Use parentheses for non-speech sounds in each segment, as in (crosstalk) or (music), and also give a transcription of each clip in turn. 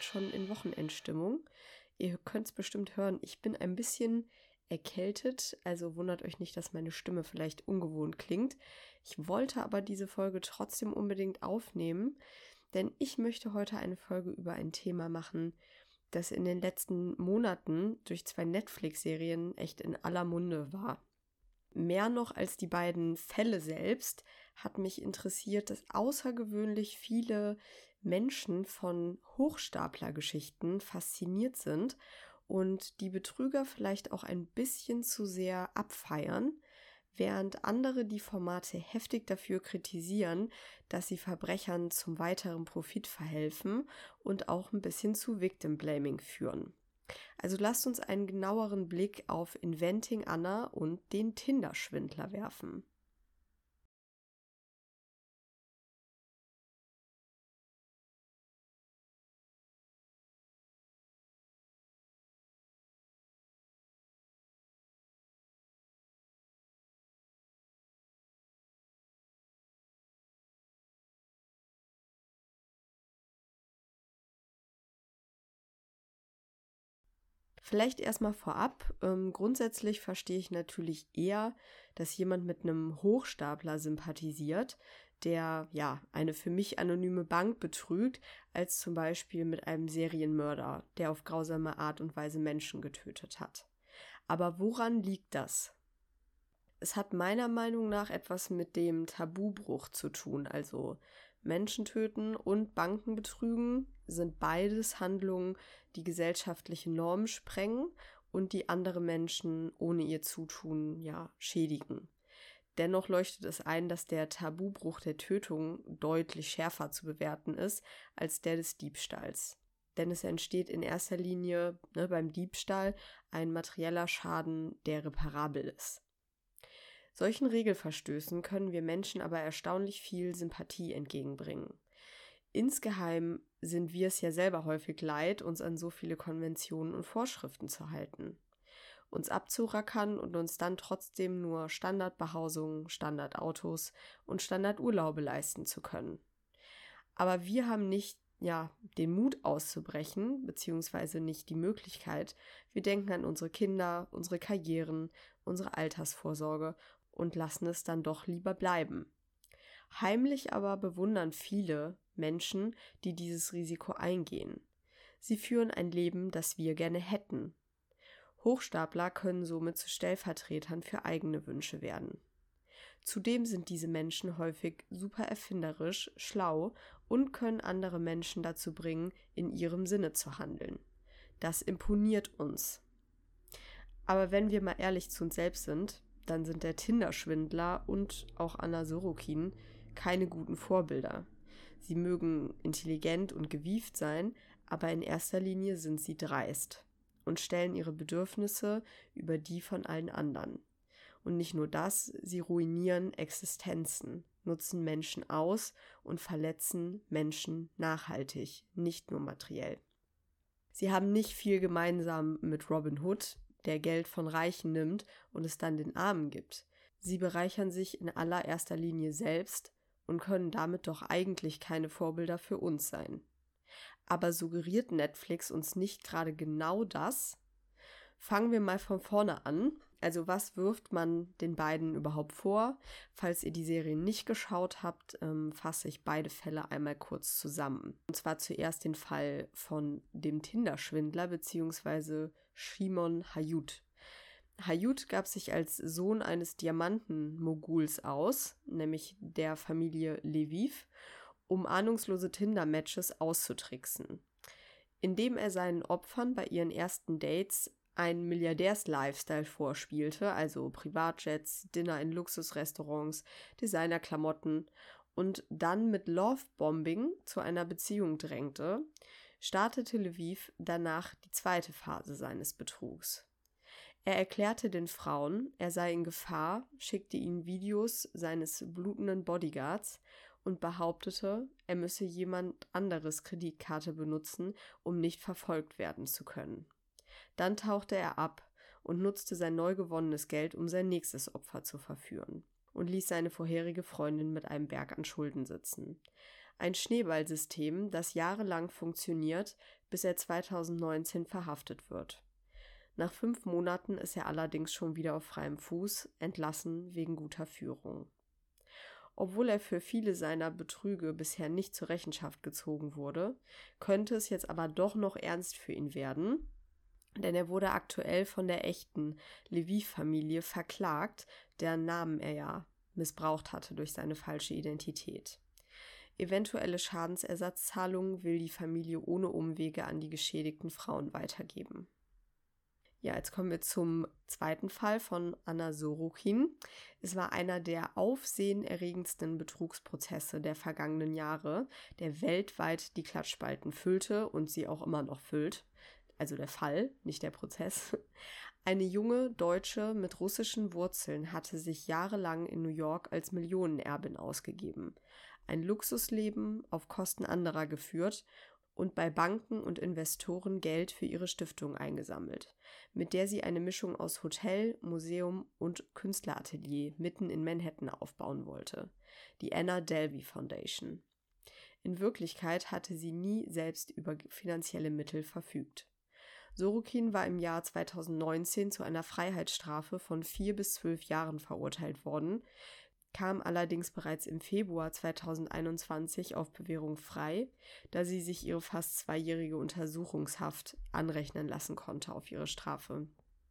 halt schon in Wochenendstimmung. Ihr könnt es bestimmt hören, ich bin ein bisschen erkältet, also wundert euch nicht, dass meine Stimme vielleicht ungewohnt klingt. Ich wollte aber diese Folge trotzdem unbedingt aufnehmen, denn ich möchte heute eine Folge über ein Thema machen, das in den letzten Monaten durch zwei Netflix-Serien echt in aller Munde war. Mehr noch als die beiden Fälle selbst hat mich interessiert, dass außergewöhnlich viele Menschen von Hochstaplergeschichten fasziniert sind und die Betrüger vielleicht auch ein bisschen zu sehr abfeiern, während andere die Formate heftig dafür kritisieren, dass sie Verbrechern zum weiteren Profit verhelfen und auch ein bisschen zu Victim Blaming führen. Also lasst uns einen genaueren Blick auf Inventing Anna und den Tinder-Schwindler werfen. Vielleicht erstmal vorab. Ähm, grundsätzlich verstehe ich natürlich eher, dass jemand mit einem Hochstapler sympathisiert, der ja eine für mich anonyme Bank betrügt, als zum Beispiel mit einem Serienmörder, der auf grausame Art und Weise Menschen getötet hat. Aber woran liegt das? Es hat meiner Meinung nach etwas mit dem Tabubruch zu tun, also Menschen töten und Banken betrügen sind beides Handlungen, die gesellschaftliche Normen sprengen und die andere Menschen ohne ihr Zutun ja schädigen. Dennoch leuchtet es ein, dass der Tabubruch der Tötung deutlich schärfer zu bewerten ist als der des Diebstahls. Denn es entsteht in erster Linie ne, beim Diebstahl ein materieller Schaden, der reparabel ist. Solchen Regelverstößen können wir Menschen aber erstaunlich viel Sympathie entgegenbringen. Insgeheim sind wir es ja selber häufig leid, uns an so viele Konventionen und Vorschriften zu halten. Uns abzurackern und uns dann trotzdem nur Standardbehausungen, Standardautos und Standardurlaube leisten zu können. Aber wir haben nicht ja, den Mut auszubrechen, beziehungsweise nicht die Möglichkeit. Wir denken an unsere Kinder, unsere Karrieren, unsere Altersvorsorge und lassen es dann doch lieber bleiben. Heimlich aber bewundern viele Menschen, die dieses Risiko eingehen. Sie führen ein Leben, das wir gerne hätten. Hochstapler können somit zu Stellvertretern für eigene Wünsche werden. Zudem sind diese Menschen häufig super erfinderisch, schlau und können andere Menschen dazu bringen, in ihrem Sinne zu handeln. Das imponiert uns. Aber wenn wir mal ehrlich zu uns selbst sind, dann sind der Tinder-Schwindler und auch Anna Sorokin keine guten Vorbilder. Sie mögen intelligent und gewieft sein, aber in erster Linie sind sie dreist und stellen ihre Bedürfnisse über die von allen anderen. Und nicht nur das, sie ruinieren Existenzen, nutzen Menschen aus und verletzen Menschen nachhaltig, nicht nur materiell. Sie haben nicht viel gemeinsam mit Robin Hood, der Geld von Reichen nimmt und es dann den Armen gibt. Sie bereichern sich in allererster Linie selbst und können damit doch eigentlich keine Vorbilder für uns sein. Aber suggeriert Netflix uns nicht gerade genau das? Fangen wir mal von vorne an. Also was wirft man den beiden überhaupt vor? Falls ihr die Serie nicht geschaut habt, ähm, fasse ich beide Fälle einmal kurz zusammen. Und zwar zuerst den Fall von dem Tinder-Schwindler bzw. Shimon Hayut. Hayut gab sich als Sohn eines Diamanten-Moguls aus, nämlich der Familie Leviv, um ahnungslose Tinder-Matches auszutricksen. Indem er seinen Opfern bei ihren ersten Dates einen Milliardärs-Lifestyle vorspielte, also Privatjets, Dinner in Luxusrestaurants, Designerklamotten und dann mit Lovebombing zu einer Beziehung drängte, startete Lviv danach die zweite Phase seines Betrugs. Er erklärte den Frauen, er sei in Gefahr, schickte ihnen Videos seines blutenden Bodyguards und behauptete, er müsse jemand anderes Kreditkarte benutzen, um nicht verfolgt werden zu können. Dann tauchte er ab und nutzte sein neu gewonnenes Geld, um sein nächstes Opfer zu verführen und ließ seine vorherige Freundin mit einem Berg an Schulden sitzen. Ein Schneeballsystem, das jahrelang funktioniert, bis er 2019 verhaftet wird. Nach fünf Monaten ist er allerdings schon wieder auf freiem Fuß, entlassen wegen guter Führung. Obwohl er für viele seiner Betrüge bisher nicht zur Rechenschaft gezogen wurde, könnte es jetzt aber doch noch ernst für ihn werden, denn er wurde aktuell von der echten Levi-Familie verklagt, deren Namen er ja missbraucht hatte durch seine falsche Identität. Eventuelle Schadensersatzzahlungen will die Familie ohne Umwege an die geschädigten Frauen weitergeben. Ja, jetzt kommen wir zum zweiten Fall von Anna Sorokin. Es war einer der aufsehenerregendsten Betrugsprozesse der vergangenen Jahre, der weltweit die Klatschspalten füllte und sie auch immer noch füllt. Also der Fall, nicht der Prozess. (laughs) Eine junge Deutsche mit russischen Wurzeln hatte sich jahrelang in New York als Millionenerbin ausgegeben ein Luxusleben auf Kosten anderer geführt und bei Banken und Investoren Geld für ihre Stiftung eingesammelt, mit der sie eine Mischung aus Hotel, Museum und Künstleratelier mitten in Manhattan aufbauen wollte, die Anna Delvey Foundation. In Wirklichkeit hatte sie nie selbst über finanzielle Mittel verfügt. Sorokin war im Jahr 2019 zu einer Freiheitsstrafe von vier bis zwölf Jahren verurteilt worden, kam allerdings bereits im Februar 2021 auf Bewährung frei, da sie sich ihre fast zweijährige Untersuchungshaft anrechnen lassen konnte auf ihre Strafe.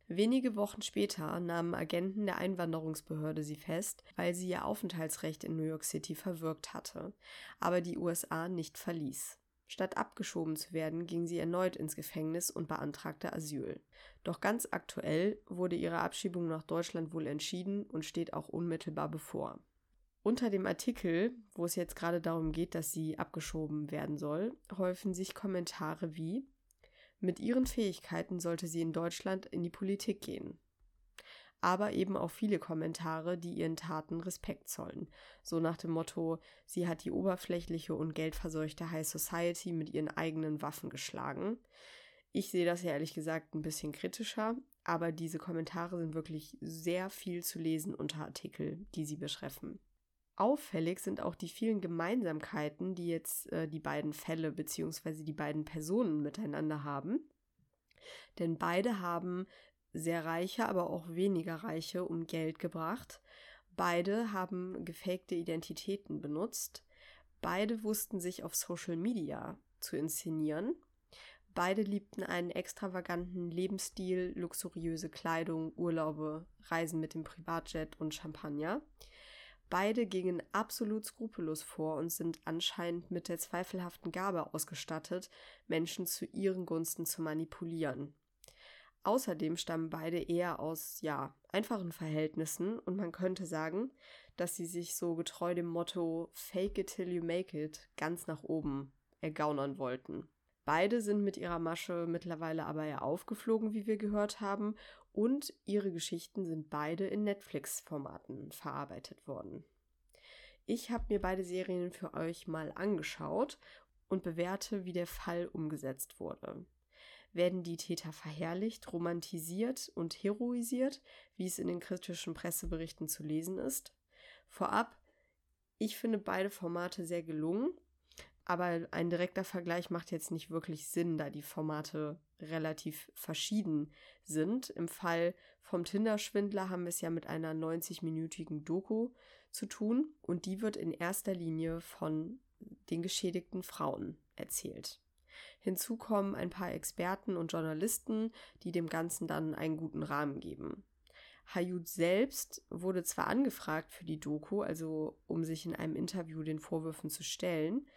Wenige Wochen später nahmen Agenten der Einwanderungsbehörde sie fest, weil sie ihr Aufenthaltsrecht in New York City verwirkt hatte, aber die USA nicht verließ. Statt abgeschoben zu werden, ging sie erneut ins Gefängnis und beantragte Asyl. Doch ganz aktuell wurde ihre Abschiebung nach Deutschland wohl entschieden und steht auch unmittelbar bevor. Unter dem Artikel, wo es jetzt gerade darum geht, dass sie abgeschoben werden soll, häufen sich Kommentare wie Mit ihren Fähigkeiten sollte sie in Deutschland in die Politik gehen aber eben auch viele Kommentare, die ihren Taten Respekt zollen. So nach dem Motto, sie hat die oberflächliche und geldverseuchte High Society mit ihren eigenen Waffen geschlagen. Ich sehe das ja ehrlich gesagt ein bisschen kritischer, aber diese Kommentare sind wirklich sehr viel zu lesen unter Artikel, die sie betreffen. Auffällig sind auch die vielen Gemeinsamkeiten, die jetzt äh, die beiden Fälle bzw. die beiden Personen miteinander haben. Denn beide haben sehr reiche, aber auch weniger reiche um Geld gebracht. Beide haben gefakte Identitäten benutzt. Beide wussten sich auf Social Media zu inszenieren. Beide liebten einen extravaganten Lebensstil, luxuriöse Kleidung, Urlaube, Reisen mit dem Privatjet und Champagner. Beide gingen absolut skrupellos vor und sind anscheinend mit der zweifelhaften Gabe ausgestattet, Menschen zu ihren Gunsten zu manipulieren. Außerdem stammen beide eher aus, ja, einfachen Verhältnissen und man könnte sagen, dass sie sich so getreu dem Motto Fake it till you make it ganz nach oben ergaunern wollten. Beide sind mit ihrer Masche mittlerweile aber ja aufgeflogen, wie wir gehört haben, und ihre Geschichten sind beide in Netflix-Formaten verarbeitet worden. Ich habe mir beide Serien für euch mal angeschaut und bewerte, wie der Fall umgesetzt wurde werden die Täter verherrlicht, romantisiert und heroisiert, wie es in den kritischen Presseberichten zu lesen ist. Vorab, ich finde beide Formate sehr gelungen, aber ein direkter Vergleich macht jetzt nicht wirklich Sinn, da die Formate relativ verschieden sind. Im Fall vom Tinder-Schwindler haben wir es ja mit einer 90-minütigen Doku zu tun und die wird in erster Linie von den geschädigten Frauen erzählt. Hinzu kommen ein paar Experten und Journalisten, die dem Ganzen dann einen guten Rahmen geben. Hayut selbst wurde zwar angefragt für die Doku, also um sich in einem Interview den Vorwürfen zu stellen,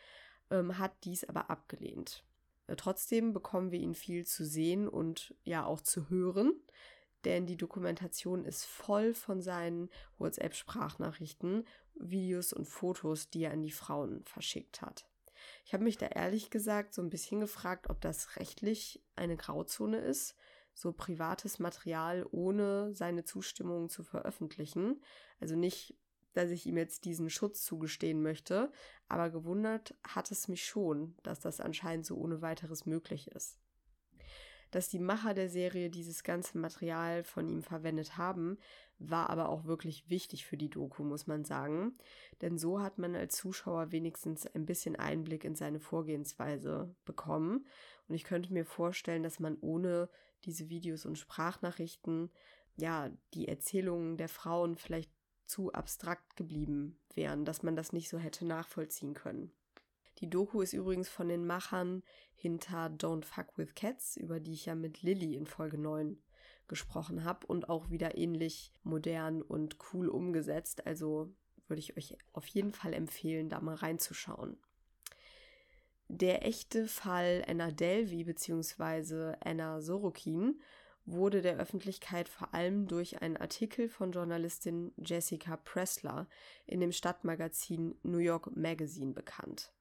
ähm, hat dies aber abgelehnt. Äh, trotzdem bekommen wir ihn viel zu sehen und ja auch zu hören, denn die Dokumentation ist voll von seinen WhatsApp-Sprachnachrichten, Videos und Fotos, die er an die Frauen verschickt hat. Ich habe mich da ehrlich gesagt so ein bisschen gefragt, ob das rechtlich eine Grauzone ist, so privates Material ohne seine Zustimmung zu veröffentlichen. Also nicht, dass ich ihm jetzt diesen Schutz zugestehen möchte, aber gewundert hat es mich schon, dass das anscheinend so ohne weiteres möglich ist. Dass die Macher der Serie dieses ganze Material von ihm verwendet haben, war aber auch wirklich wichtig für die Doku, muss man sagen. Denn so hat man als Zuschauer wenigstens ein bisschen Einblick in seine Vorgehensweise bekommen. Und ich könnte mir vorstellen, dass man ohne diese Videos und Sprachnachrichten, ja, die Erzählungen der Frauen vielleicht zu abstrakt geblieben wären, dass man das nicht so hätte nachvollziehen können. Die Doku ist übrigens von den Machern hinter Don't Fuck with Cats, über die ich ja mit Lilly in Folge 9 gesprochen habe und auch wieder ähnlich modern und cool umgesetzt. Also würde ich euch auf jeden Fall empfehlen, da mal reinzuschauen. Der echte Fall Anna Delvey bzw. Anna Sorokin wurde der Öffentlichkeit vor allem durch einen Artikel von Journalistin Jessica Pressler in dem Stadtmagazin New York Magazine bekannt.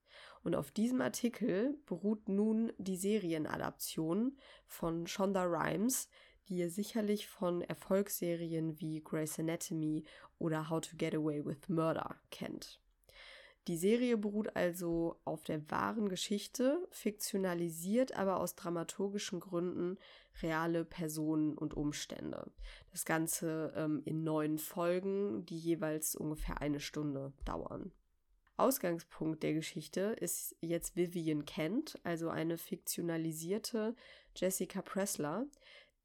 Und auf diesem Artikel beruht nun die Serienadaption von Shonda Rhimes, die ihr sicherlich von Erfolgsserien wie Grey's Anatomy oder How to Get Away with Murder kennt. Die Serie beruht also auf der wahren Geschichte, fiktionalisiert aber aus dramaturgischen Gründen reale Personen und Umstände. Das Ganze ähm, in neun Folgen, die jeweils ungefähr eine Stunde dauern. Ausgangspunkt der Geschichte ist jetzt Vivian Kent, also eine fiktionalisierte Jessica Pressler,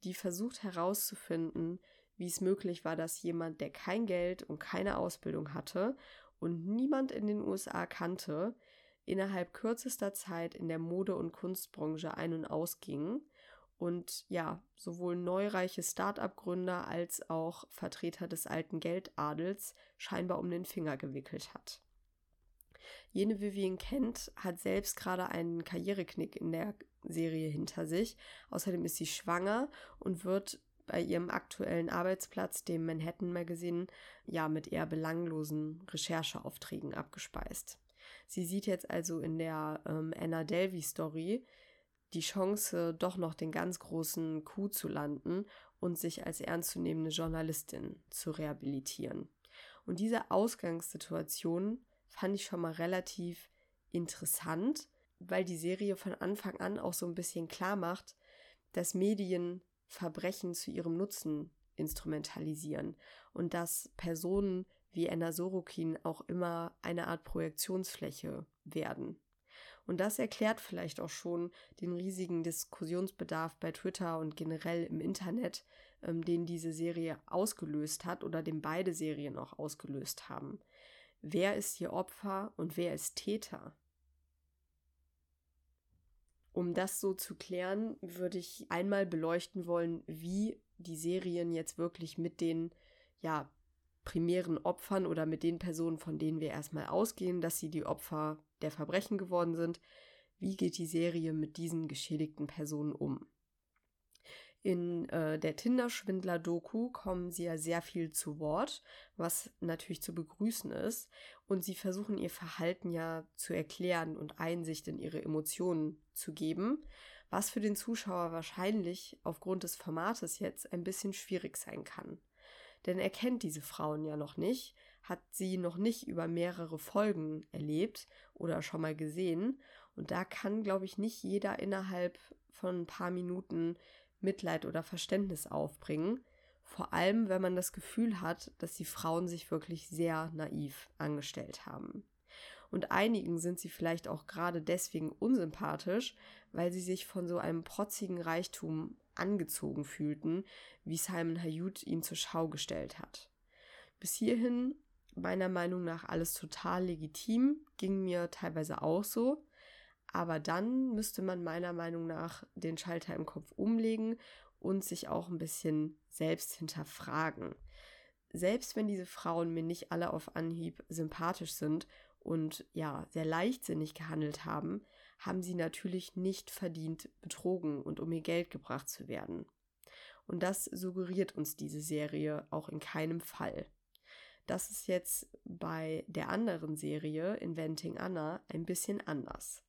die versucht herauszufinden, wie es möglich war, dass jemand, der kein Geld und keine Ausbildung hatte und niemand in den USA kannte, innerhalb kürzester Zeit in der Mode- und Kunstbranche ein- und ausging und ja, sowohl neureiche Start-up-Gründer als auch Vertreter des alten Geldadels scheinbar um den Finger gewickelt hat. Jene Vivian Kent hat selbst gerade einen Karriereknick in der Serie hinter sich. Außerdem ist sie schwanger und wird bei ihrem aktuellen Arbeitsplatz, dem Manhattan Magazine, ja mit eher belanglosen Rechercheaufträgen abgespeist. Sie sieht jetzt also in der ähm, Anna Delvey Story die Chance, doch noch den ganz großen Coup zu landen und sich als ernstzunehmende Journalistin zu rehabilitieren. Und diese Ausgangssituation fand ich schon mal relativ interessant, weil die Serie von Anfang an auch so ein bisschen klar macht, dass Medien Verbrechen zu ihrem Nutzen instrumentalisieren und dass Personen wie Anna Sorokin auch immer eine Art Projektionsfläche werden. Und das erklärt vielleicht auch schon den riesigen Diskussionsbedarf bei Twitter und generell im Internet, ähm, den diese Serie ausgelöst hat oder den beide Serien auch ausgelöst haben. Wer ist hier Opfer und wer ist Täter? Um das so zu klären, würde ich einmal beleuchten wollen, wie die Serien jetzt wirklich mit den ja, primären Opfern oder mit den Personen, von denen wir erstmal ausgehen, dass sie die Opfer der Verbrechen geworden sind, wie geht die Serie mit diesen geschädigten Personen um? In äh, der Tinder-Schwindler-Doku kommen sie ja sehr viel zu Wort, was natürlich zu begrüßen ist. Und sie versuchen ihr Verhalten ja zu erklären und Einsicht in ihre Emotionen zu geben, was für den Zuschauer wahrscheinlich aufgrund des Formates jetzt ein bisschen schwierig sein kann. Denn er kennt diese Frauen ja noch nicht, hat sie noch nicht über mehrere Folgen erlebt oder schon mal gesehen. Und da kann, glaube ich, nicht jeder innerhalb von ein paar Minuten Mitleid oder Verständnis aufbringen. Vor allem, wenn man das Gefühl hat, dass die Frauen sich wirklich sehr naiv angestellt haben. Und einigen sind sie vielleicht auch gerade deswegen unsympathisch, weil sie sich von so einem protzigen Reichtum angezogen fühlten, wie Simon Hayut ihn zur Schau gestellt hat. Bis hierhin meiner Meinung nach alles total legitim, ging mir teilweise auch so. Aber dann müsste man meiner Meinung nach den Schalter im Kopf umlegen und sich auch ein bisschen selbst hinterfragen. Selbst wenn diese Frauen mir nicht alle auf Anhieb sympathisch sind und ja, sehr leichtsinnig gehandelt haben, haben sie natürlich nicht verdient, betrogen und um ihr Geld gebracht zu werden. Und das suggeriert uns diese Serie auch in keinem Fall. Das ist jetzt bei der anderen Serie, Inventing Anna, ein bisschen anders.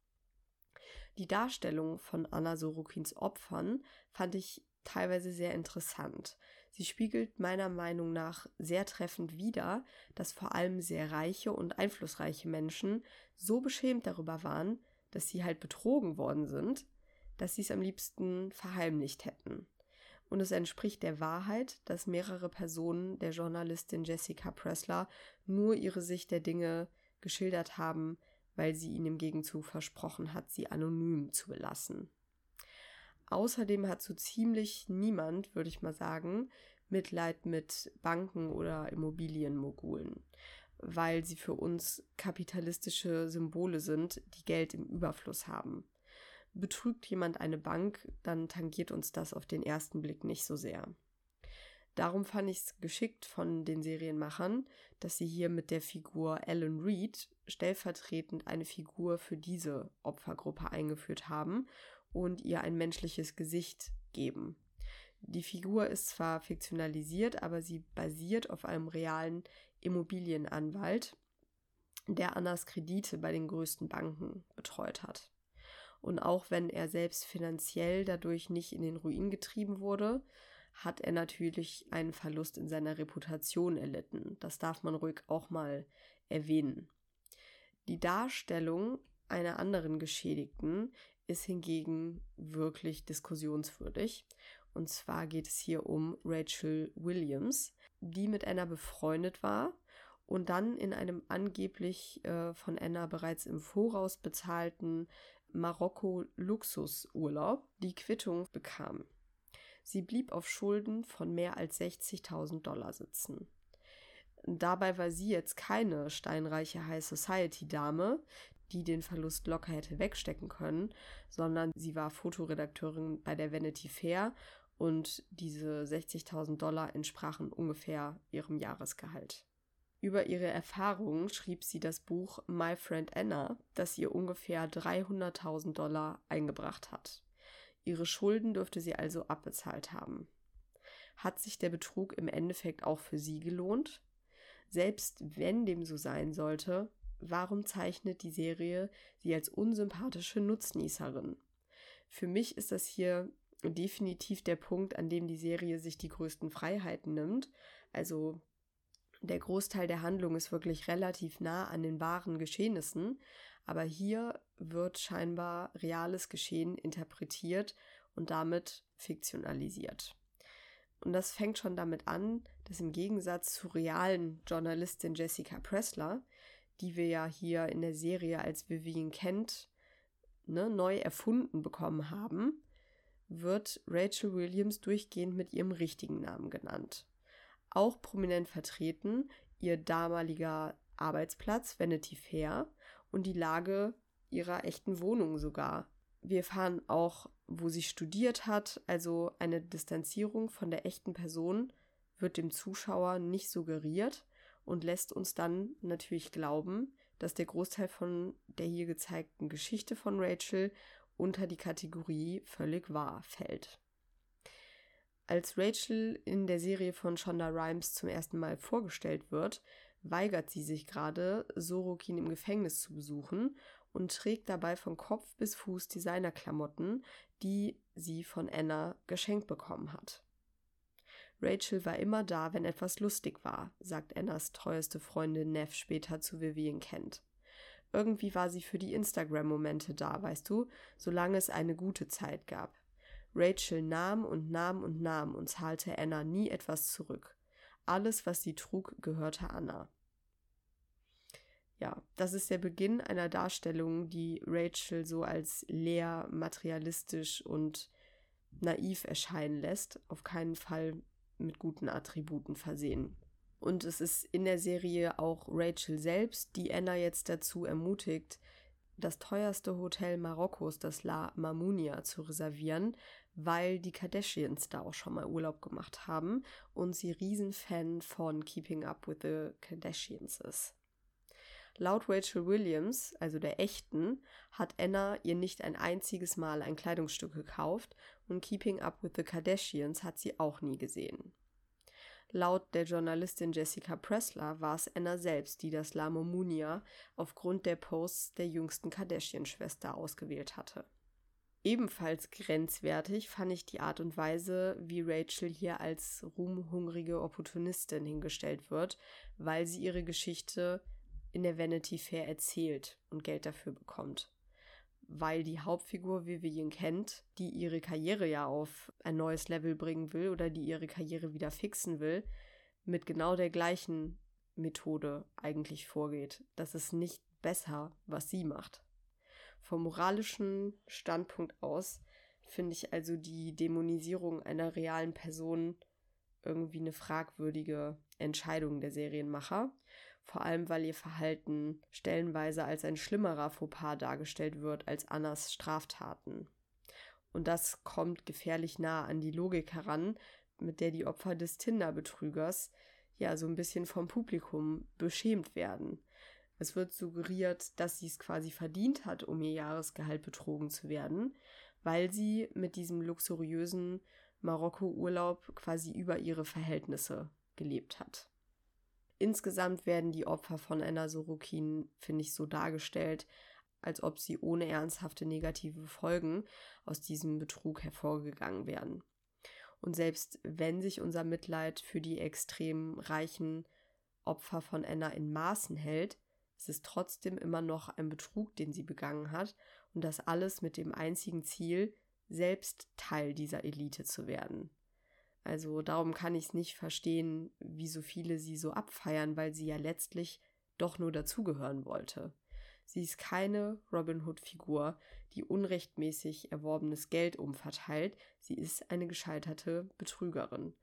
Die Darstellung von Anna Sorokins Opfern fand ich teilweise sehr interessant. Sie spiegelt meiner Meinung nach sehr treffend wider, dass vor allem sehr reiche und einflussreiche Menschen so beschämt darüber waren, dass sie halt betrogen worden sind, dass sie es am liebsten verheimlicht hätten. Und es entspricht der Wahrheit, dass mehrere Personen der Journalistin Jessica Pressler nur ihre Sicht der Dinge geschildert haben, weil sie ihnen im Gegenzug versprochen hat, sie anonym zu belassen. Außerdem hat so ziemlich niemand, würde ich mal sagen, Mitleid mit Banken oder Immobilienmogulen, weil sie für uns kapitalistische Symbole sind, die Geld im Überfluss haben. Betrügt jemand eine Bank, dann tangiert uns das auf den ersten Blick nicht so sehr. Darum fand ich es geschickt von den Serienmachern, dass sie hier mit der Figur Alan Reed stellvertretend eine Figur für diese Opfergruppe eingeführt haben und ihr ein menschliches Gesicht geben. Die Figur ist zwar fiktionalisiert, aber sie basiert auf einem realen Immobilienanwalt, der Annas Kredite bei den größten Banken betreut hat. Und auch wenn er selbst finanziell dadurch nicht in den Ruin getrieben wurde, hat er natürlich einen Verlust in seiner Reputation erlitten. Das darf man ruhig auch mal erwähnen. Die Darstellung einer anderen Geschädigten ist hingegen wirklich diskussionswürdig. Und zwar geht es hier um Rachel Williams, die mit Anna befreundet war und dann in einem angeblich äh, von Anna bereits im Voraus bezahlten Marokko-Luxusurlaub die Quittung bekam. Sie blieb auf Schulden von mehr als 60.000 Dollar sitzen. Dabei war sie jetzt keine steinreiche High Society Dame, die den Verlust locker hätte wegstecken können, sondern sie war Fotoredakteurin bei der Vanity Fair und diese 60.000 Dollar entsprachen ungefähr ihrem Jahresgehalt. Über ihre Erfahrungen schrieb sie das Buch My Friend Anna, das ihr ungefähr 300.000 Dollar eingebracht hat. Ihre Schulden dürfte sie also abbezahlt haben. Hat sich der Betrug im Endeffekt auch für sie gelohnt? Selbst wenn dem so sein sollte, warum zeichnet die Serie sie als unsympathische Nutznießerin? Für mich ist das hier definitiv der Punkt, an dem die Serie sich die größten Freiheiten nimmt. Also der Großteil der Handlung ist wirklich relativ nah an den wahren Geschehnissen, aber hier wird scheinbar reales Geschehen interpretiert und damit fiktionalisiert. Und das fängt schon damit an, dass im Gegensatz zur realen Journalistin Jessica Pressler, die wir ja hier in der Serie als Vivian Kent ne, neu erfunden bekommen haben, wird Rachel Williams durchgehend mit ihrem richtigen Namen genannt. Auch prominent vertreten ihr damaliger Arbeitsplatz Vanity Fair und die Lage ihrer echten Wohnung sogar. Wir erfahren auch, wo sie studiert hat, also eine Distanzierung von der echten Person wird dem Zuschauer nicht suggeriert und lässt uns dann natürlich glauben, dass der Großteil von der hier gezeigten Geschichte von Rachel unter die Kategorie völlig wahr fällt. Als Rachel in der Serie von Shonda Rhimes zum ersten Mal vorgestellt wird, weigert sie sich gerade, Sorokin im Gefängnis zu besuchen und trägt dabei von Kopf bis Fuß Designerklamotten, die sie von Anna geschenkt bekommen hat. Rachel war immer da, wenn etwas lustig war, sagt Annas treueste Freundin Neff später zu Vivian Kent. Irgendwie war sie für die Instagram-Momente da, weißt du, solange es eine gute Zeit gab. Rachel nahm und nahm und nahm und zahlte Anna nie etwas zurück. Alles, was sie trug, gehörte Anna. Ja, das ist der Beginn einer Darstellung, die Rachel so als leer, materialistisch und naiv erscheinen lässt, auf keinen Fall mit guten Attributen versehen. Und es ist in der Serie auch Rachel selbst, die Anna jetzt dazu ermutigt, das teuerste Hotel Marokkos, das La Mamunia, zu reservieren, weil die Kardashians da auch schon mal Urlaub gemacht haben und sie Riesenfan von Keeping Up with the Kardashians ist. Laut Rachel Williams, also der echten, hat Anna ihr nicht ein einziges Mal ein Kleidungsstück gekauft und Keeping Up with the Kardashians hat sie auch nie gesehen. Laut der Journalistin Jessica Pressler war es Anna selbst, die das La Momunia aufgrund der Posts der jüngsten Kardashian-Schwester ausgewählt hatte. Ebenfalls grenzwertig fand ich die Art und Weise, wie Rachel hier als ruhmhungrige Opportunistin hingestellt wird, weil sie ihre Geschichte in der Vanity Fair erzählt und Geld dafür bekommt. weil die Hauptfigur Vivian kennt, die ihre Karriere ja auf ein neues Level bringen will oder die ihre Karriere wieder fixen will, mit genau der gleichen Methode eigentlich vorgeht. Das ist nicht besser, was sie macht. Vom moralischen Standpunkt aus finde ich also die Dämonisierung einer realen Person irgendwie eine fragwürdige Entscheidung der Serienmacher. Vor allem, weil ihr Verhalten stellenweise als ein schlimmerer Fauxpas dargestellt wird als Annas Straftaten. Und das kommt gefährlich nah an die Logik heran, mit der die Opfer des Tinder-Betrügers ja so ein bisschen vom Publikum beschämt werden. Es wird suggeriert, dass sie es quasi verdient hat, um ihr Jahresgehalt betrogen zu werden, weil sie mit diesem luxuriösen Marokko-Urlaub quasi über ihre Verhältnisse gelebt hat. Insgesamt werden die Opfer von Anna Sorokin, finde ich, so dargestellt, als ob sie ohne ernsthafte negative Folgen aus diesem Betrug hervorgegangen wären. Und selbst wenn sich unser Mitleid für die extrem reichen Opfer von Anna in Maßen hält, es ist trotzdem immer noch ein Betrug, den sie begangen hat, und das alles mit dem einzigen Ziel, selbst Teil dieser Elite zu werden. Also darum kann ich es nicht verstehen, wie so viele sie so abfeiern, weil sie ja letztlich doch nur dazugehören wollte. Sie ist keine Robin Hood-Figur, die unrechtmäßig erworbenes Geld umverteilt. Sie ist eine gescheiterte Betrügerin.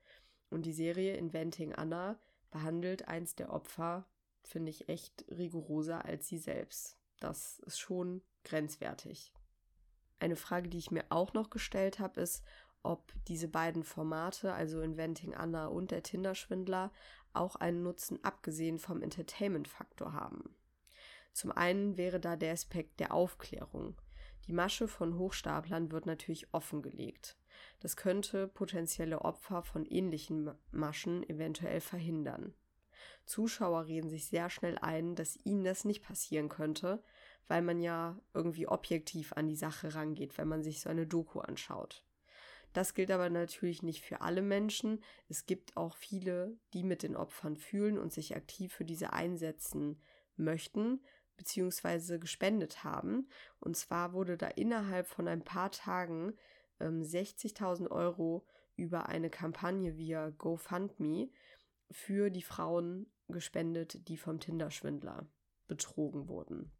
Und die Serie Inventing Anna behandelt eins der Opfer finde ich echt rigoroser als sie selbst. Das ist schon grenzwertig. Eine Frage, die ich mir auch noch gestellt habe, ist, ob diese beiden Formate, also Inventing Anna und der Tinder-Schwindler, auch einen Nutzen abgesehen vom Entertainment-Faktor haben. Zum einen wäre da der Aspekt der Aufklärung. Die Masche von Hochstaplern wird natürlich offengelegt. Das könnte potenzielle Opfer von ähnlichen Maschen eventuell verhindern. Zuschauer reden sich sehr schnell ein, dass ihnen das nicht passieren könnte, weil man ja irgendwie objektiv an die Sache rangeht, wenn man sich so eine Doku anschaut. Das gilt aber natürlich nicht für alle Menschen. Es gibt auch viele, die mit den Opfern fühlen und sich aktiv für diese einsetzen möchten bzw. gespendet haben. Und zwar wurde da innerhalb von ein paar Tagen ähm, 60.000 Euro über eine Kampagne via GoFundMe für die Frauen gespendet, die vom Tinder-Schwindler betrogen wurden.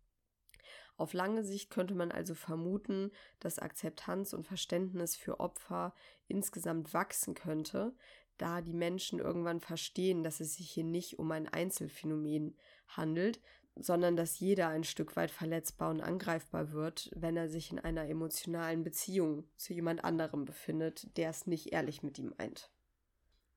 Auf lange Sicht könnte man also vermuten, dass Akzeptanz und Verständnis für Opfer insgesamt wachsen könnte, da die Menschen irgendwann verstehen, dass es sich hier nicht um ein Einzelfenomen handelt, sondern dass jeder ein Stück weit verletzbar und angreifbar wird, wenn er sich in einer emotionalen Beziehung zu jemand anderem befindet, der es nicht ehrlich mit ihm meint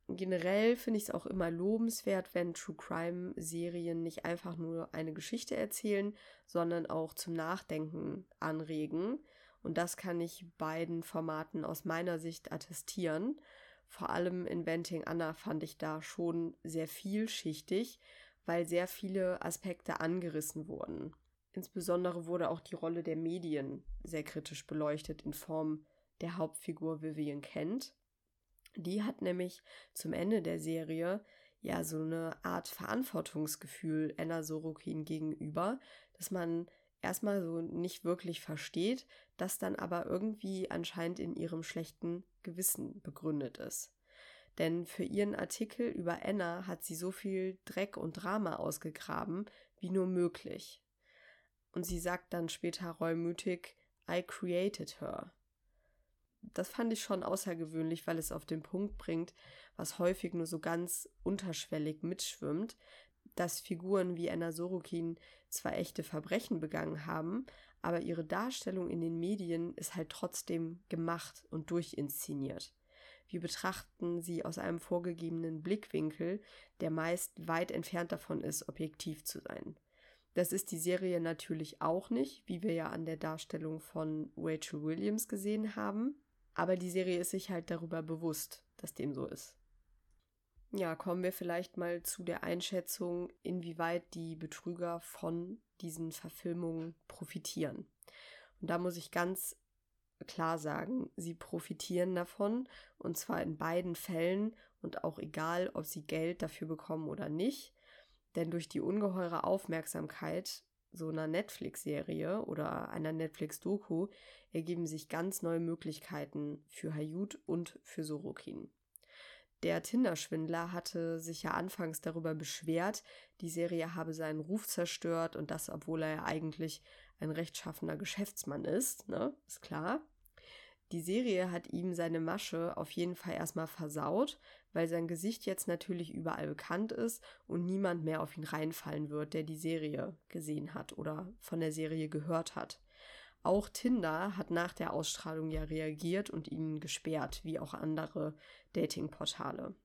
generell finde ich es auch immer lobenswert, wenn True Crime Serien nicht einfach nur eine Geschichte erzählen, sondern auch zum Nachdenken anregen. Und das kann ich beiden Formaten aus meiner Sicht attestieren. Vor allem Inventing Anna fand ich da schon sehr vielschichtig, weil sehr viele Aspekte angerissen wurden. Insbesondere wurde auch die Rolle der Medien sehr kritisch beleuchtet in Form der Hauptfigur Vivian Kent. Die hat nämlich zum Ende der Serie ja so eine Art Verantwortungsgefühl Anna Sorokin gegenüber, dass man erstmal so nicht wirklich versteht, das dann aber irgendwie anscheinend in ihrem schlechten Gewissen begründet ist. Denn für ihren Artikel über Anna hat sie so viel Dreck und Drama ausgegraben, wie nur möglich. Und sie sagt dann später reumütig, I created her das fand ich schon außergewöhnlich, weil es auf den Punkt bringt, was häufig nur so ganz unterschwellig mitschwimmt, dass Figuren wie Anna Sorokin zwar echte Verbrechen begangen haben, aber ihre Darstellung in den Medien ist halt trotzdem gemacht und durchinszeniert. Wir betrachten sie aus einem vorgegebenen Blickwinkel, der meist weit entfernt davon ist, objektiv zu sein. Das ist die Serie natürlich auch nicht, wie wir ja an der Darstellung von Rachel Williams gesehen haben. Aber die Serie ist sich halt darüber bewusst, dass dem so ist. Ja, kommen wir vielleicht mal zu der Einschätzung, inwieweit die Betrüger von diesen Verfilmungen profitieren. Und da muss ich ganz klar sagen, sie profitieren davon und zwar in beiden Fällen und auch egal, ob sie Geld dafür bekommen oder nicht, denn durch die ungeheure Aufmerksamkeit so einer Netflix-Serie oder einer Netflix-Doku ergeben sich ganz neue Möglichkeiten für Hayut und für Sorokin. Der Tinder-Schwindler hatte sich ja anfangs darüber beschwert, die Serie habe seinen Ruf zerstört und das, obwohl er ja eigentlich ein rechtschaffener Geschäftsmann ist, ne? Ist klar. Die Serie hat ihm seine Masche auf jeden Fall erstmal versaut, weil sein Gesicht jetzt natürlich überall bekannt ist und niemand mehr auf ihn reinfallen wird, der die Serie gesehen hat oder von der Serie gehört hat. Auch Tinder hat nach der Ausstrahlung ja reagiert und ihn gesperrt, wie auch andere Datingportale.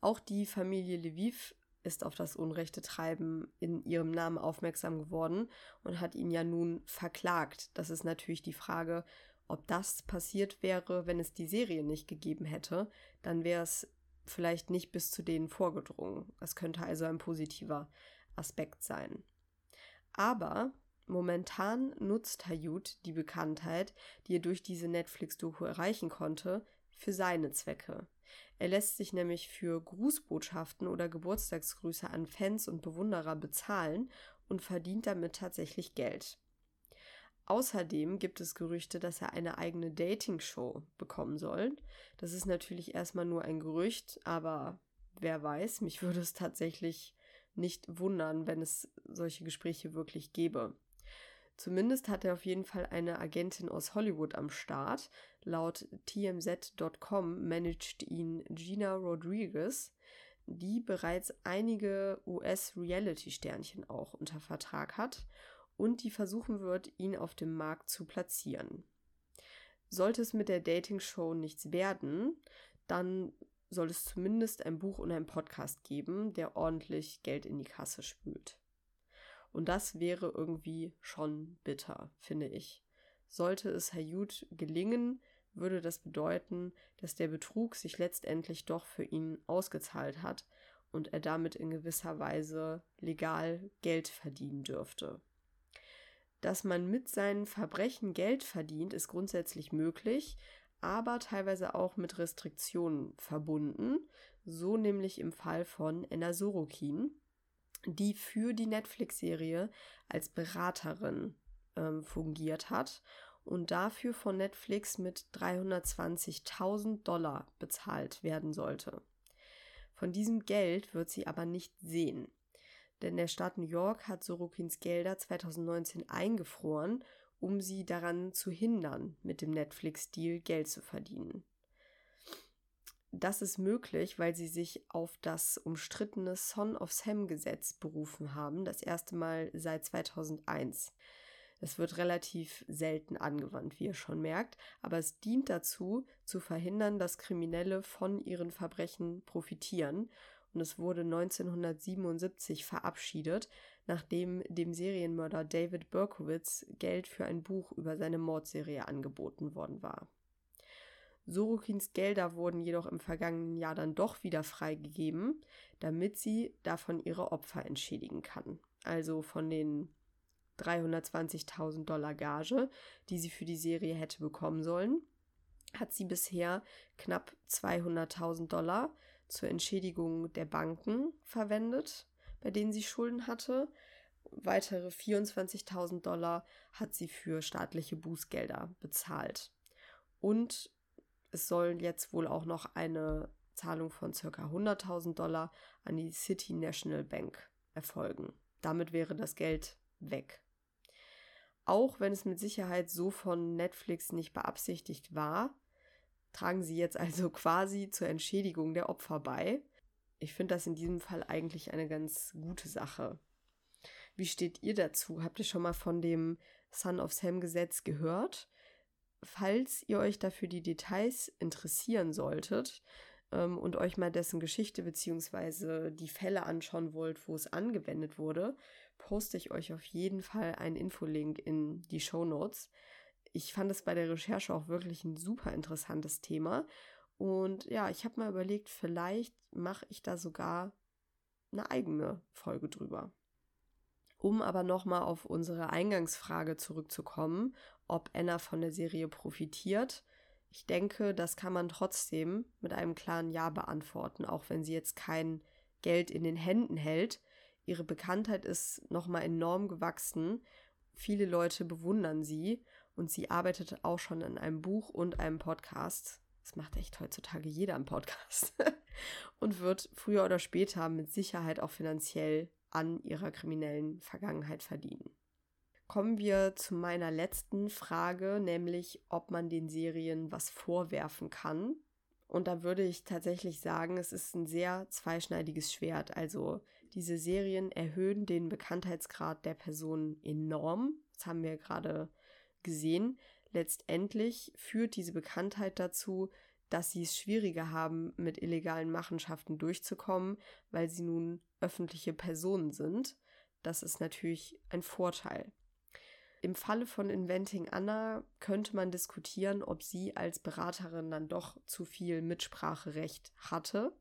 Auch die Familie Lviv ist auf das unrechte Treiben in ihrem Namen aufmerksam geworden und hat ihn ja nun verklagt. Das ist natürlich die Frage, ob das passiert wäre, wenn es die Serie nicht gegeben hätte, dann wäre es vielleicht nicht bis zu denen vorgedrungen. Es könnte also ein positiver Aspekt sein. Aber momentan nutzt Hayut die Bekanntheit, die er durch diese Netflix-Doku erreichen konnte, für seine Zwecke. Er lässt sich nämlich für Grußbotschaften oder Geburtstagsgrüße an Fans und Bewunderer bezahlen und verdient damit tatsächlich Geld. Außerdem gibt es Gerüchte, dass er eine eigene Dating-Show bekommen soll. Das ist natürlich erstmal nur ein Gerücht, aber wer weiß, mich (laughs) würde es tatsächlich nicht wundern, wenn es solche Gespräche wirklich gäbe. Zumindest hat er auf jeden Fall eine Agentin aus Hollywood am Start. Laut TMZ.com managt ihn Gina Rodriguez, die bereits einige US-Reality-Sternchen auch unter Vertrag hat und die versuchen wird, ihn auf dem Markt zu platzieren. Sollte es mit der Dating-Show nichts werden, dann soll es zumindest ein Buch und ein Podcast geben, der ordentlich Geld in die Kasse spült. Und das wäre irgendwie schon bitter, finde ich. Sollte es Hayut gelingen, würde das bedeuten, dass der Betrug sich letztendlich doch für ihn ausgezahlt hat und er damit in gewisser Weise legal Geld verdienen dürfte. Dass man mit seinen Verbrechen Geld verdient, ist grundsätzlich möglich, aber teilweise auch mit Restriktionen verbunden, so nämlich im Fall von Enna Sorokin, die für die Netflix-Serie als Beraterin ähm, fungiert hat und dafür von Netflix mit 320.000 Dollar bezahlt werden sollte. Von diesem Geld wird sie aber nicht sehen denn der Staat New York hat Sorokins Gelder 2019 eingefroren, um sie daran zu hindern, mit dem Netflix-Deal Geld zu verdienen. Das ist möglich, weil sie sich auf das umstrittene Son of Sam-Gesetz berufen haben, das erste Mal seit 2001. Es wird relativ selten angewandt, wie ihr schon merkt, aber es dient dazu, zu verhindern, dass Kriminelle von ihren Verbrechen profitieren und es wurde 1977 verabschiedet, nachdem dem Serienmörder David Berkowitz Geld für ein Buch über seine Mordserie angeboten worden war. Sorokins Gelder wurden jedoch im vergangenen Jahr dann doch wieder freigegeben, damit sie davon ihre Opfer entschädigen kann. Also von den 320.000 Dollar Gage, die sie für die Serie hätte bekommen sollen, hat sie bisher knapp 200.000 Dollar zur Entschädigung der Banken verwendet, bei denen sie Schulden hatte. Weitere 24.000 Dollar hat sie für staatliche Bußgelder bezahlt. Und es soll jetzt wohl auch noch eine Zahlung von ca. 100.000 Dollar an die City National Bank erfolgen. Damit wäre das Geld weg. Auch wenn es mit Sicherheit so von Netflix nicht beabsichtigt war, tragen sie jetzt also (laughs) quasi zur Entschädigung der Opfer bei. Ich finde das in diesem Fall eigentlich eine ganz gute Sache. Wie steht ihr dazu? Habt ihr schon mal von dem Son of Sam Gesetz gehört? Falls ihr euch dafür die Details interessieren solltet ähm, und euch mal dessen Geschichte bzw. die Fälle anschauen wollt, wo es angewendet wurde, poste ich euch auf jeden Fall einen Infolink in die Show Notes ich fand es bei der Recherche auch wirklich ein super interessantes Thema. Und ja, ich habe mal überlegt, vielleicht mache ich da sogar eine eigene Folge drüber. Um aber nochmal auf unsere Eingangsfrage zurückzukommen, ob Anna von der Serie profitiert. Ich denke, das kann man trotzdem mit einem klaren Ja beantworten, auch wenn sie jetzt kein Geld in den Händen hält. ihre Bekanntheit ist nochmal enorm gewachsen. Viele Leute bewundern sie und sie arbeitet auch schon an einem Buch und einem Podcast. Das macht echt heutzutage jeder im Podcast. (laughs) und wird früher oder später mit Sicherheit auch finanziell an ihrer kriminellen Vergangenheit verdienen. Kommen wir zu meiner letzten Frage, nämlich ob man den Serien was vorwerfen kann. Und da würde ich tatsächlich sagen, es ist ein sehr zweischneidiges Schwert. Also diese Serien erhöhen den Bekanntheitsgrad der Person enorm. Das haben wir gerade gesehen. Letztendlich führt diese Bekanntheit dazu, dass sie es schwieriger haben, mit illegalen Machenschaften durchzukommen, weil sie nun öffentliche Personen sind. Das ist natürlich ein Vorteil. Im Falle von Inventing Anna könnte man diskutieren, ob sie als Beraterin dann doch zu viel Mitspracherecht hatte.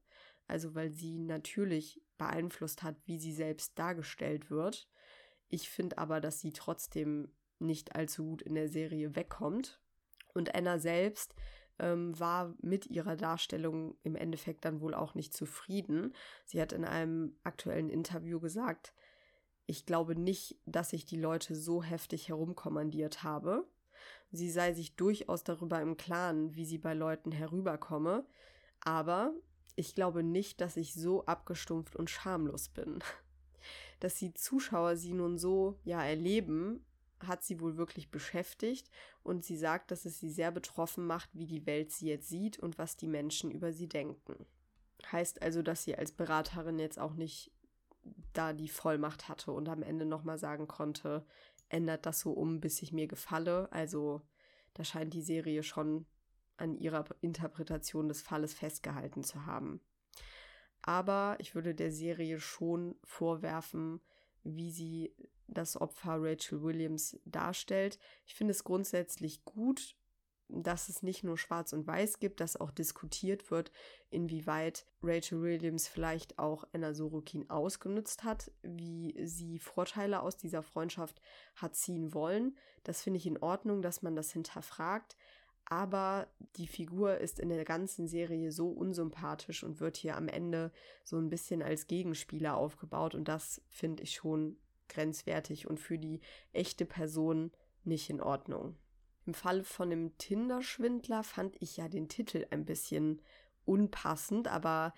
Also weil sie natürlich beeinflusst hat, wie sie selbst dargestellt wird. Ich finde aber, dass sie trotzdem nicht allzu gut in der Serie wegkommt. Und Anna selbst ähm, war mit ihrer Darstellung im Endeffekt dann wohl auch nicht zufrieden. Sie hat in einem aktuellen Interview gesagt, ich glaube nicht, dass ich die Leute so heftig herumkommandiert habe. Sie sei sich durchaus darüber im Klaren, wie sie bei Leuten herüberkomme, aber ich glaube nicht, dass ich so abgestumpft und schamlos bin. Dass die Zuschauer sie nun so ja erleben, hat sie wohl wirklich beschäftigt und sie sagt, dass es sie sehr betroffen macht, wie die Welt sie jetzt sieht und was die Menschen über sie denken. Heißt also, dass sie als Beraterin jetzt auch nicht da die Vollmacht hatte und am Ende nochmal sagen konnte, ändert das so um, bis ich mir gefalle. Also da scheint die Serie schon an ihrer Interpretation des Falles festgehalten zu haben. Aber ich würde der Serie schon vorwerfen, wie sie das Opfer Rachel Williams darstellt. Ich finde es grundsätzlich gut, dass es nicht nur schwarz und weiß gibt, dass auch diskutiert wird, inwieweit Rachel Williams vielleicht auch Anna Sorokin ausgenutzt hat, wie sie Vorteile aus dieser Freundschaft hat ziehen wollen. Das finde ich in Ordnung, dass man das hinterfragt. Aber die Figur ist in der ganzen Serie so unsympathisch und wird hier am Ende so ein bisschen als Gegenspieler aufgebaut. Und das finde ich schon grenzwertig und für die echte Person nicht in Ordnung. Im Falle von dem Tinder-Schwindler fand ich ja den Titel ein bisschen unpassend, aber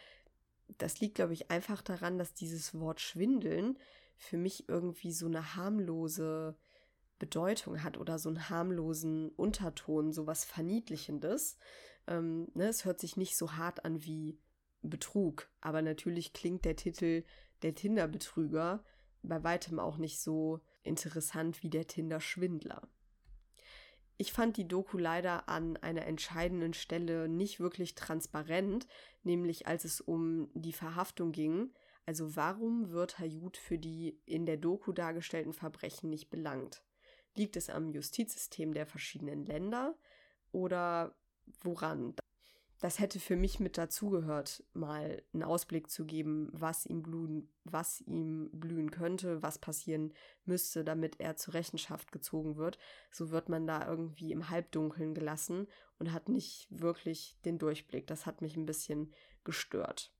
das liegt, glaube ich, einfach daran, dass dieses Wort Schwindeln für mich irgendwie so eine harmlose Bedeutung hat oder so einen harmlosen Unterton, so was Verniedlichendes. Ähm, ne, es hört sich nicht so hart an wie Betrug, aber natürlich klingt der Titel der Tinder-Betrüger bei weitem auch nicht so interessant wie der Tinder-Schwindler. Ich fand die Doku leider an einer entscheidenden Stelle nicht wirklich transparent, nämlich als es um die Verhaftung ging. Also warum wird Hayut für die in der Doku dargestellten Verbrechen nicht belangt? Liegt es am Justizsystem der verschiedenen Länder oder woran? das hätte für mich mit dazugehört, mal einen Ausblick zu geben, was ihm blühen, was ihm blühen könnte, was passieren müsste, damit er zur Rechenschaft gezogen wird. So wird man da irgendwie im Halbdunkeln gelassen und hat nicht wirklich den Durchblick. Das hat mich ein bisschen gestört.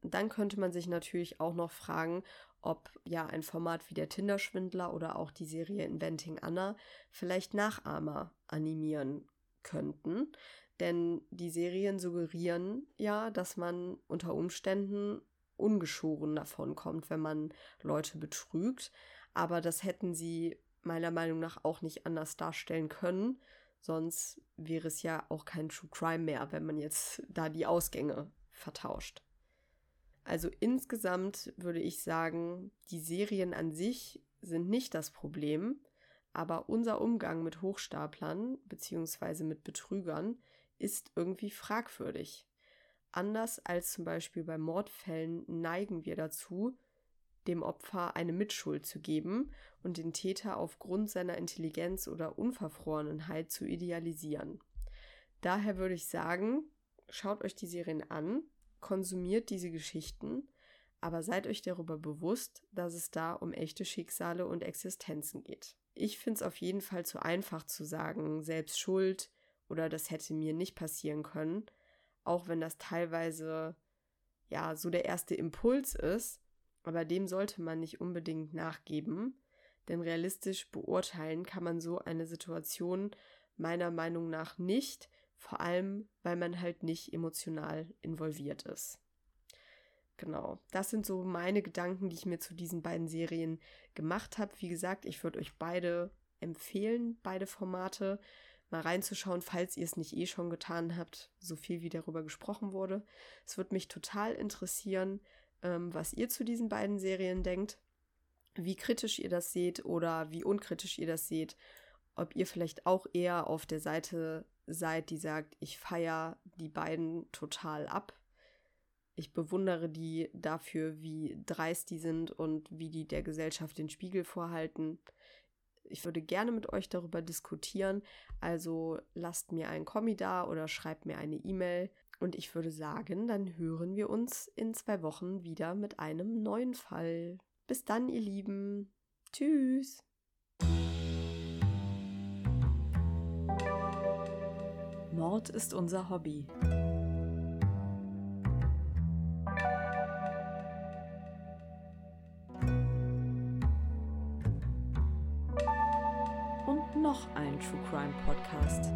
Dann könnte man sich natürlich auch noch fragen, ob ja ein Format wie der Tinder-Schwindler oder auch die Serie Inventing Anna vielleicht Nachahmer animieren könnten. Denn die Serien suggerieren ja, dass man unter Umständen ungeschoren davon kommt, wenn man Leute betrügt. Aber das hätten sie meiner Meinung nach auch nicht anders darstellen können. Sonst wäre es ja auch kein True Crime mehr, wenn man jetzt da die Ausgänge vertauscht. Also insgesamt würde ich sagen, die Serien an sich sind nicht das Problem, aber unser Umgang mit Hochstaplern bzw. mit Betrügern ist irgendwie fragwürdig. Anders als zum Beispiel bei Mordfällen neigen wir dazu, dem Opfer eine Mitschuld zu geben und den Täter aufgrund seiner Intelligenz oder Unverfrorenheit zu idealisieren. Daher würde ich sagen, schaut euch die Serien an, konsumiert diese Geschichten, aber seid euch darüber bewusst, dass es da um echte Schicksale und Existenzen geht. Ich finde es auf jeden Fall zu einfach zu sagen, selbst schuld, oder das hätte mir nicht passieren können, auch wenn das teilweise ja so der erste Impuls ist. Aber dem sollte man nicht unbedingt nachgeben, denn realistisch beurteilen kann man so eine Situation meiner Meinung nach nicht, vor allem weil man halt nicht emotional involviert ist. Genau, das sind so meine Gedanken, die ich mir zu diesen beiden Serien gemacht habe. Wie gesagt, ich würde euch beide empfehlen, beide Formate mal reinzuschauen, falls ihr es nicht eh schon getan habt, so viel wie darüber gesprochen wurde. Es würde mich total interessieren, ähm, was ihr zu diesen beiden Serien denkt, wie kritisch ihr das seht oder wie unkritisch ihr das seht, ob ihr vielleicht auch eher auf der Seite seid, die sagt, ich feiere die beiden total ab. Ich bewundere die dafür, wie dreist die sind und wie die der Gesellschaft den Spiegel vorhalten. Ich würde gerne mit euch darüber diskutieren. Also lasst mir einen Kommi da oder schreibt mir eine E-Mail. Und ich würde sagen, dann hören wir uns in zwei Wochen wieder mit einem neuen Fall. Bis dann, ihr Lieben. Tschüss. Mord ist unser Hobby. Und noch ein True Crime Podcast.